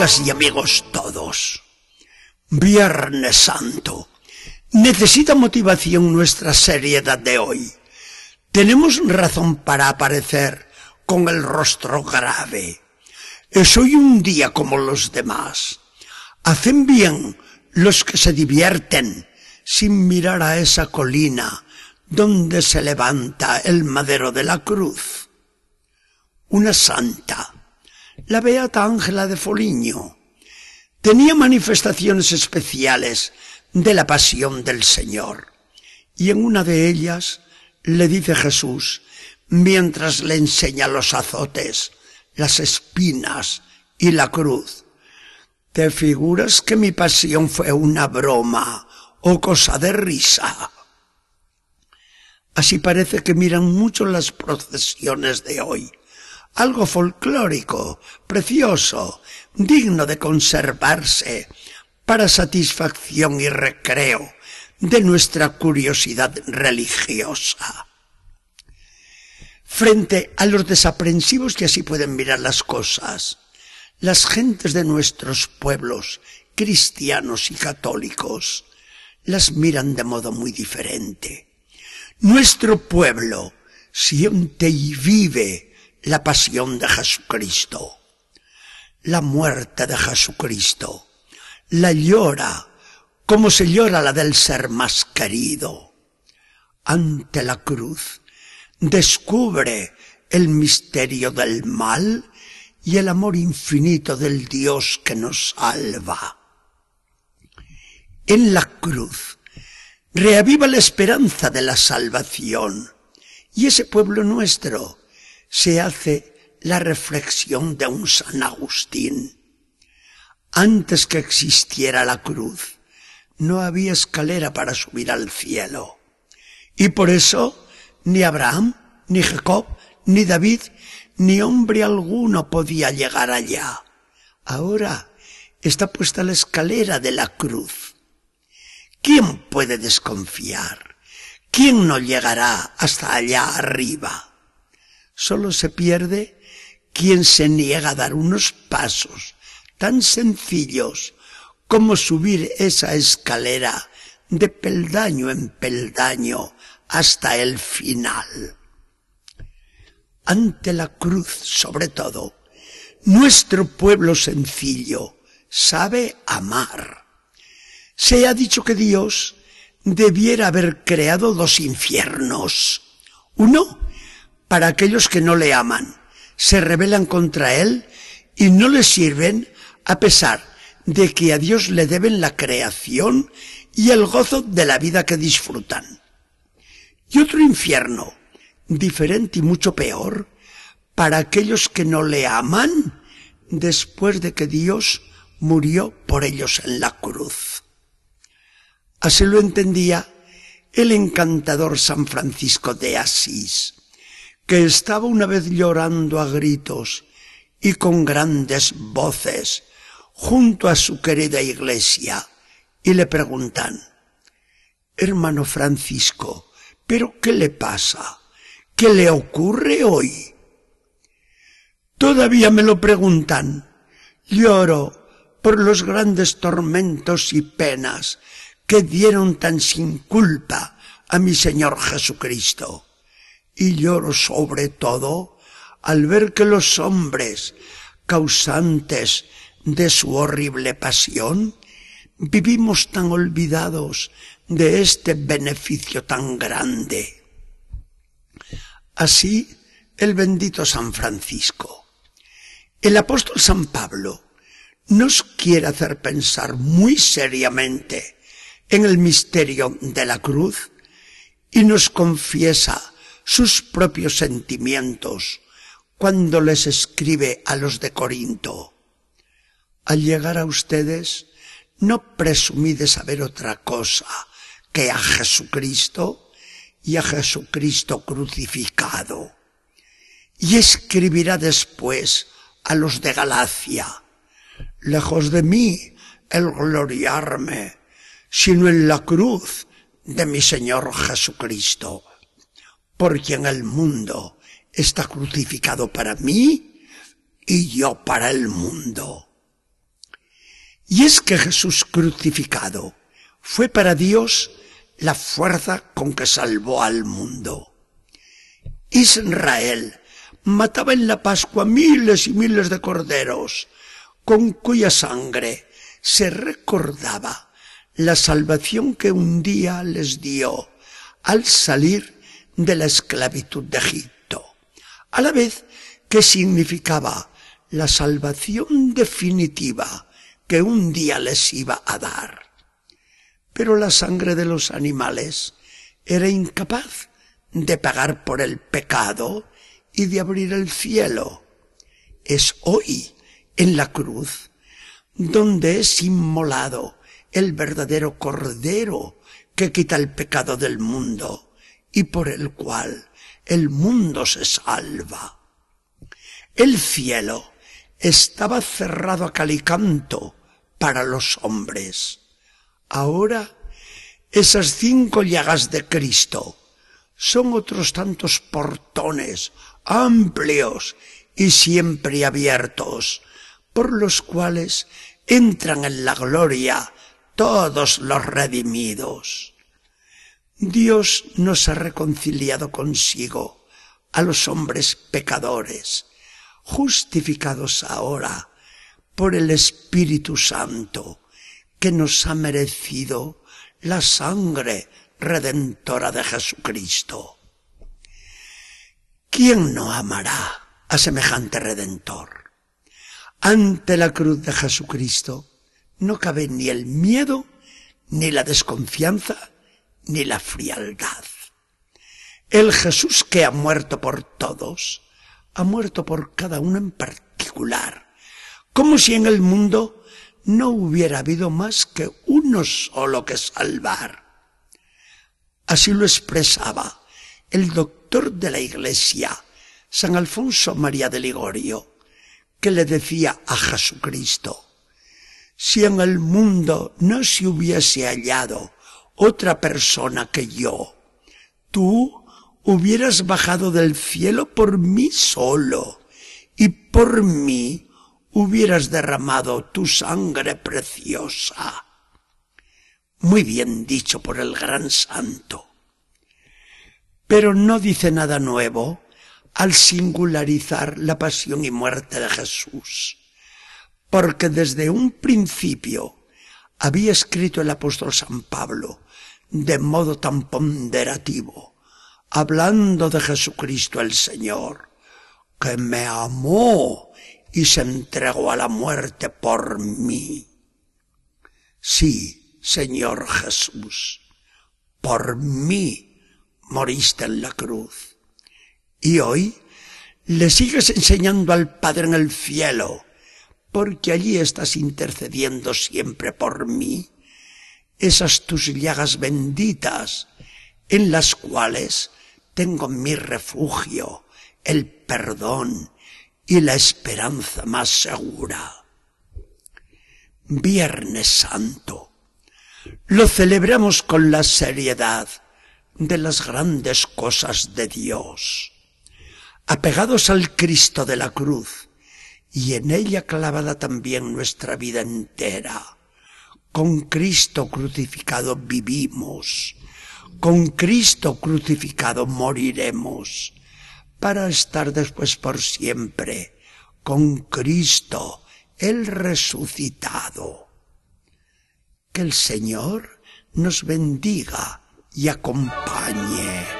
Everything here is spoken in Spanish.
Amigas y amigos todos, Viernes Santo. Necesita motivación nuestra seriedad de hoy. Tenemos razón para aparecer con el rostro grave. Es hoy un día como los demás. Hacen bien los que se divierten sin mirar a esa colina donde se levanta el madero de la cruz. Una santa, la beata Ángela de Foligno, tenía manifestaciones especiales de la pasión del Señor. Y en una de ellas le dice Jesús, mientras le enseña los azotes, las espinas y la cruz, ¿te figuras que mi pasión fue una broma o cosa de risa? Así parece que miran mucho las procesiones de hoy. Algo folclórico, precioso, digno de conservarse para satisfacción y recreo de nuestra curiosidad religiosa. Frente a los desaprensivos que así pueden mirar las cosas, las gentes de nuestros pueblos, cristianos y católicos, las miran de modo muy diferente. Nuestro pueblo siente y vive la pasión de Jesucristo, la muerte de Jesucristo, la llora como se llora la del ser más querido. Ante la cruz descubre el misterio del mal y el amor infinito del Dios que nos salva. En la cruz reaviva la esperanza de la salvación y ese pueblo nuestro se hace la reflexión de un San Agustín. Antes que existiera la cruz, no había escalera para subir al cielo. Y por eso ni Abraham, ni Jacob, ni David, ni hombre alguno podía llegar allá. Ahora está puesta la escalera de la cruz. ¿Quién puede desconfiar? ¿Quién no llegará hasta allá arriba? Solo se pierde quien se niega a dar unos pasos tan sencillos como subir esa escalera de peldaño en peldaño hasta el final. Ante la cruz, sobre todo, nuestro pueblo sencillo sabe amar. Se ha dicho que Dios debiera haber creado dos infiernos. Uno, para aquellos que no le aman, se rebelan contra Él y no le sirven a pesar de que a Dios le deben la creación y el gozo de la vida que disfrutan. Y otro infierno, diferente y mucho peor, para aquellos que no le aman después de que Dios murió por ellos en la cruz. Así lo entendía el encantador San Francisco de Asís, que estaba una vez llorando a gritos y con grandes voces junto a su querida iglesia y le preguntan, Hermano Francisco, ¿pero qué le pasa? ¿Qué le ocurre hoy? Todavía me lo preguntan. Lloro por los grandes tormentos y penas que dieron tan sin culpa a mi Señor Jesucristo. Y lloro sobre todo al ver que los hombres causantes de su horrible pasión, vivimos tan olvidados de este beneficio tan grande. Así, el bendito San Francisco. El apóstol San Pablo nos quiere hacer pensar muy seriamente en el misterio de la cruz y nos confiesa sus propios sentimientos cuando les escribe a los de Corinto. Al llegar a ustedes, no presumí de saber otra cosa que a Jesucristo y a Jesucristo crucificado. Y escribirá después a los de Galacia, lejos de mí el gloriarme, sino en la cruz de mi Señor Jesucristo, por quien el mundo está crucificado para mí y yo para el mundo. Y es que Jesús crucificado fue para Dios la fuerza con que salvó al mundo. Israel mataba en la Pascua miles y miles de corderos, con cuya sangre se recordaba la salvación que un día les dio al salir de la esclavitud de Egipto, a la vez que significaba la salvación definitiva que un día les iba a dar. Pero la sangre de los animales era incapaz de pagar por el pecado y de abrir el cielo. Es hoy, en la cruz, donde es inmolado el verdadero Cordero que quita el pecado del mundo y por el cual el mundo se salva. El cielo estaba cerrado a calicanto para los hombres. Ahora, esas cinco llagas de Cristo son otros tantos portones amplios y siempre abiertos, por los cuales entran en la gloria todos los redimidos. Dios nos ha reconciliado consigo a los hombres pecadores, justificados ahora por el Espíritu Santo, que nos ha merecido la sangre redentora de Jesucristo. ¿Quién no amará a semejante redentor? Ante la cruz de Jesucristo no cabe ni el miedo, ni la desconfianza, ni la frialdad. El Jesús que ha muerto por todos, ha muerto por cada uno en particular, como si en el mundo no hubiera habido más que uno solo que salvar. Así lo expresaba el doctor de la Iglesia, San Alfonso María de Ligorio, que le decía a Jesucristo, si en el mundo no se hubiese hallado otra persona que yo, tú hubieras bajado del cielo por mí solo y por mí hubieras derramado tu sangre preciosa. Muy bien dicho por el gran santo. Pero no dice nada nuevo al singularizar la pasión y muerte de Jesús, porque desde un principio había escrito el apóstol San Pablo de modo tan ponderativo, hablando de Jesucristo el Señor, que me amó y se entregó a la muerte por mí. Sí, Señor Jesús, por mí moriste en la cruz. Y hoy le sigues enseñando al Padre en el cielo, porque allí estás intercediendo siempre por mí. Esas tus llagas benditas, en las cuales tengo mi refugio, el perdón y la esperanza más segura. Viernes Santo lo celebramos con la seriedad de las grandes cosas de Dios, apegados al Cristo de la cruz y en ella clavada también nuestra vida entera. Con Cristo crucificado vivimos, con Cristo crucificado moriremos, para estar después por siempre con Cristo el resucitado. Que el Señor nos bendiga y acompañe.